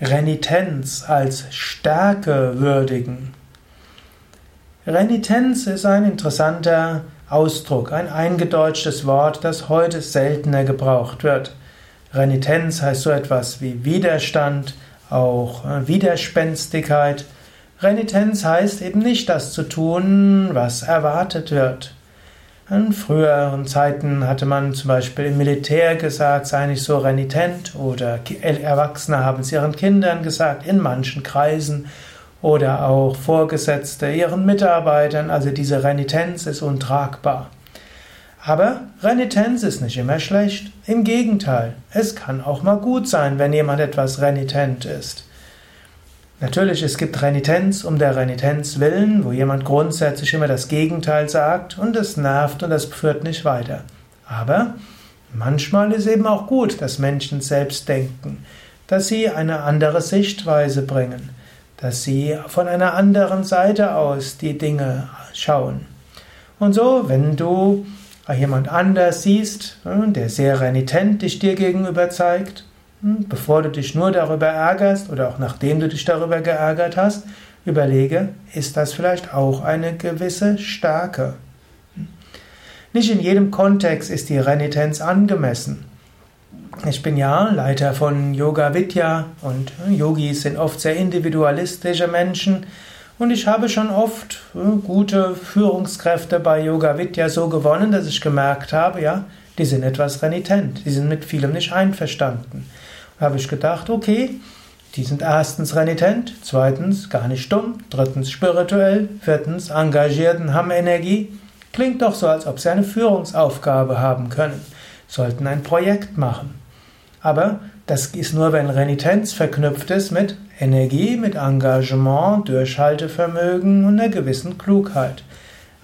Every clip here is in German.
Renitenz als Stärke würdigen. Renitenz ist ein interessanter Ausdruck, ein eingedeutschtes Wort, das heute seltener gebraucht wird. Renitenz heißt so etwas wie Widerstand, auch äh, Widerspenstigkeit. Renitenz heißt eben nicht das zu tun, was erwartet wird. In früheren Zeiten hatte man zum Beispiel im Militär gesagt, sei nicht so renitent oder Erwachsene haben es ihren Kindern gesagt, in manchen Kreisen oder auch Vorgesetzte ihren Mitarbeitern. Also diese Renitenz ist untragbar. Aber Renitenz ist nicht immer schlecht. Im Gegenteil, es kann auch mal gut sein, wenn jemand etwas renitent ist. Natürlich, es gibt Renitenz um der Renitenz willen, wo jemand grundsätzlich immer das Gegenteil sagt und es nervt und das führt nicht weiter. Aber manchmal ist eben auch gut, dass Menschen selbst denken, dass sie eine andere Sichtweise bringen, dass sie von einer anderen Seite aus die Dinge schauen. Und so, wenn du jemand anders siehst, der sehr renitent dich dir gegenüber zeigt, hm, bevor du dich nur darüber ärgerst oder auch nachdem du dich darüber geärgert hast, überlege, ist das vielleicht auch eine gewisse Stärke? Hm. Nicht in jedem Kontext ist die Renitenz angemessen. Ich bin ja Leiter von Yoga Vidya und hm, Yogis sind oft sehr individualistische Menschen und ich habe schon oft gute Führungskräfte bei Yoga Vidya so gewonnen, dass ich gemerkt habe, ja, die sind etwas renitent, die sind mit vielem nicht einverstanden habe ich gedacht, okay, die sind erstens renitent, zweitens gar nicht dumm, drittens spirituell, viertens engagiert und haben Energie. Klingt doch so, als ob sie eine Führungsaufgabe haben können, sollten ein Projekt machen. Aber das ist nur, wenn Renitenz verknüpft ist mit Energie, mit Engagement, Durchhaltevermögen und einer gewissen Klugheit.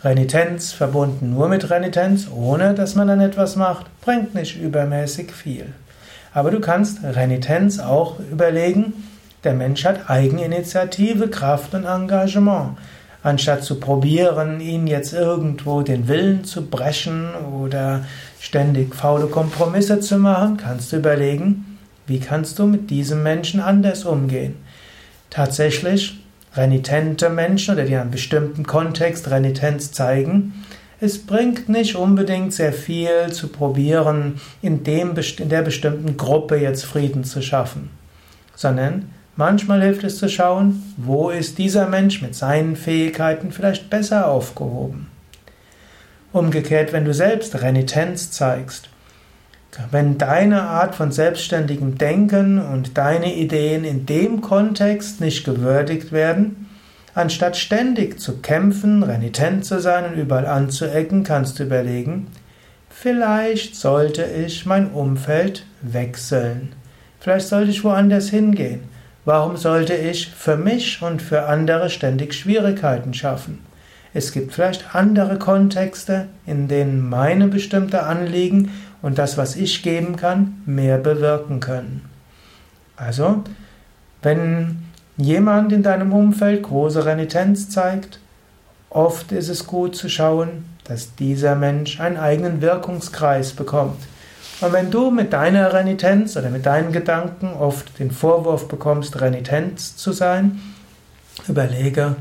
Renitenz verbunden nur mit Renitenz, ohne dass man dann etwas macht, bringt nicht übermäßig viel. Aber du kannst Renitenz auch überlegen, der Mensch hat Eigeninitiative, Kraft und Engagement. Anstatt zu probieren, ihn jetzt irgendwo den Willen zu brechen oder ständig faule Kompromisse zu machen, kannst du überlegen, wie kannst du mit diesem Menschen anders umgehen. Tatsächlich, renitente Menschen oder die in einem bestimmten Kontext Renitenz zeigen, es bringt nicht unbedingt sehr viel zu probieren, in, dem, in der bestimmten Gruppe jetzt Frieden zu schaffen, sondern manchmal hilft es zu schauen, wo ist dieser Mensch mit seinen Fähigkeiten vielleicht besser aufgehoben. Umgekehrt, wenn du selbst Renitenz zeigst, wenn deine Art von selbstständigem Denken und deine Ideen in dem Kontext nicht gewürdigt werden, Anstatt ständig zu kämpfen, renitent zu sein und überall anzuecken, kannst du überlegen, vielleicht sollte ich mein Umfeld wechseln. Vielleicht sollte ich woanders hingehen. Warum sollte ich für mich und für andere ständig Schwierigkeiten schaffen? Es gibt vielleicht andere Kontexte, in denen meine bestimmte Anliegen und das, was ich geben kann, mehr bewirken können. Also, wenn jemand in deinem Umfeld große Renitenz zeigt, oft ist es gut zu schauen, dass dieser Mensch einen eigenen Wirkungskreis bekommt. Und wenn du mit deiner Renitenz oder mit deinen Gedanken oft den Vorwurf bekommst, Renitenz zu sein, überlege,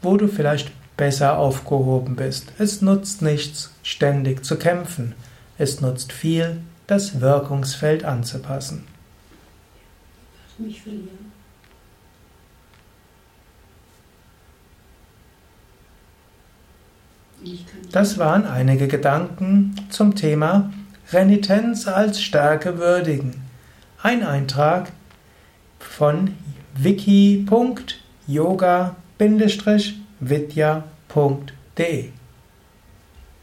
wo du vielleicht besser aufgehoben bist. Es nutzt nichts, ständig zu kämpfen. Es nutzt viel, das Wirkungsfeld anzupassen. Das waren einige Gedanken zum Thema Renitenz als Stärke würdigen. Ein Eintrag von wiki.yoga-vidya.de